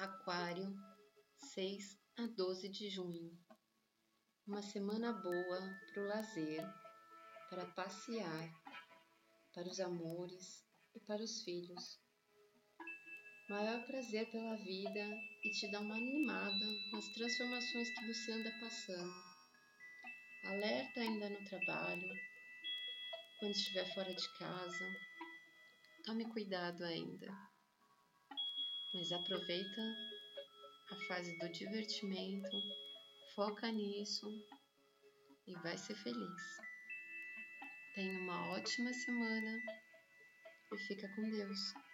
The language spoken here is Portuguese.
Aquário, 6 a 12 de junho. Uma semana boa para o lazer, para passear, para os amores e para os filhos. Maior prazer pela vida e te dá uma animada nas transformações que você anda passando. Alerta ainda no trabalho, quando estiver fora de casa. Tome cuidado ainda mas aproveita a fase do divertimento, foca nisso e vai ser feliz. Tenha uma ótima semana e fica com Deus.